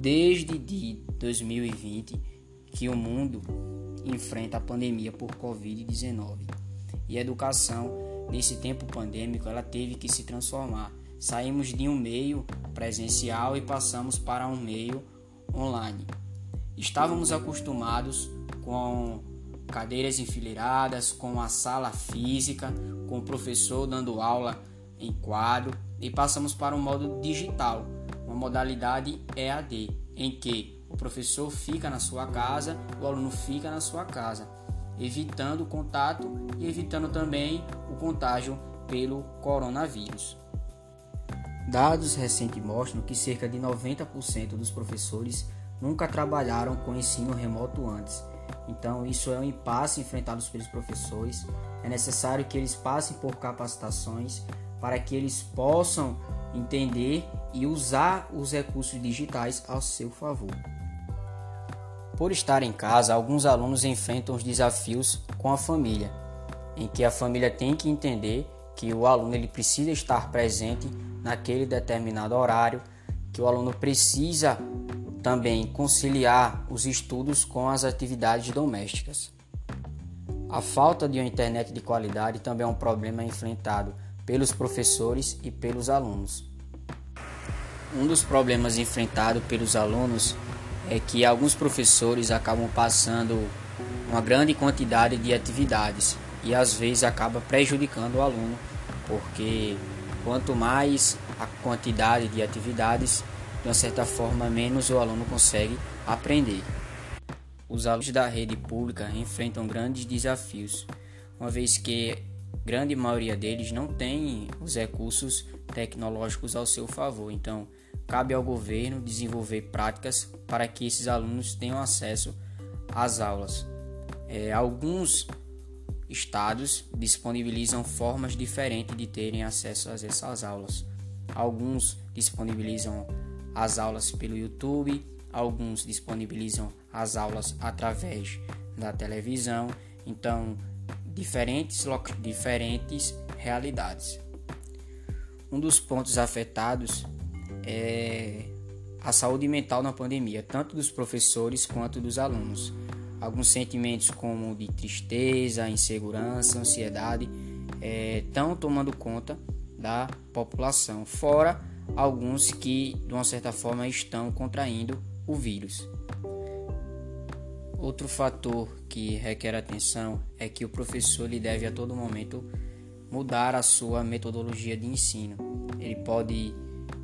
desde de 2020 que o mundo enfrenta a pandemia por Covid-19. E a educação, nesse tempo pandêmico, ela teve que se transformar. Saímos de um meio presencial e passamos para um meio online. Estávamos acostumados com cadeiras enfileiradas, com a sala física, com o professor dando aula em quadro e passamos para um modo digital, modalidade EAD, em que o professor fica na sua casa, o aluno fica na sua casa, evitando o contato e evitando também o contágio pelo coronavírus. Dados recentes mostram que cerca de 90% dos professores nunca trabalharam com ensino remoto antes. Então, isso é um impasse enfrentado pelos professores. É necessário que eles passem por capacitações para que eles possam entender e usar os recursos digitais ao seu favor. Por estar em casa, alguns alunos enfrentam os desafios com a família, em que a família tem que entender que o aluno ele precisa estar presente naquele determinado horário, que o aluno precisa também conciliar os estudos com as atividades domésticas. A falta de uma internet de qualidade também é um problema enfrentado pelos professores e pelos alunos. Um dos problemas enfrentados pelos alunos é que alguns professores acabam passando uma grande quantidade de atividades e às vezes acaba prejudicando o aluno, porque quanto mais a quantidade de atividades, de uma certa forma, menos o aluno consegue aprender. Os alunos da rede pública enfrentam grandes desafios, uma vez que grande maioria deles não tem os recursos tecnológicos ao seu favor. Então, cabe ao governo desenvolver práticas para que esses alunos tenham acesso às aulas. É, alguns estados disponibilizam formas diferentes de terem acesso a essas aulas. Alguns disponibilizam as aulas pelo YouTube, alguns disponibilizam as aulas através da televisão. Então, diferentes, diferentes realidades. Um dos pontos afetados é a saúde mental na pandemia, tanto dos professores quanto dos alunos. Alguns sentimentos como de tristeza, insegurança, ansiedade estão é, tomando conta da população, fora alguns que de uma certa forma estão contraindo o vírus. Outro fator que requer atenção é que o professor ele deve a todo momento mudar a sua metodologia de ensino. Ele pode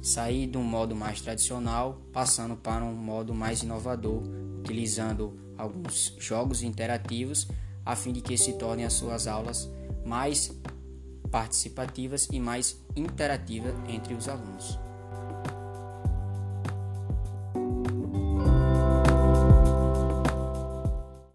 sair de um modo mais tradicional, passando para um modo mais inovador, utilizando alguns jogos interativos a fim de que se tornem as suas aulas mais participativas e mais interativas entre os alunos.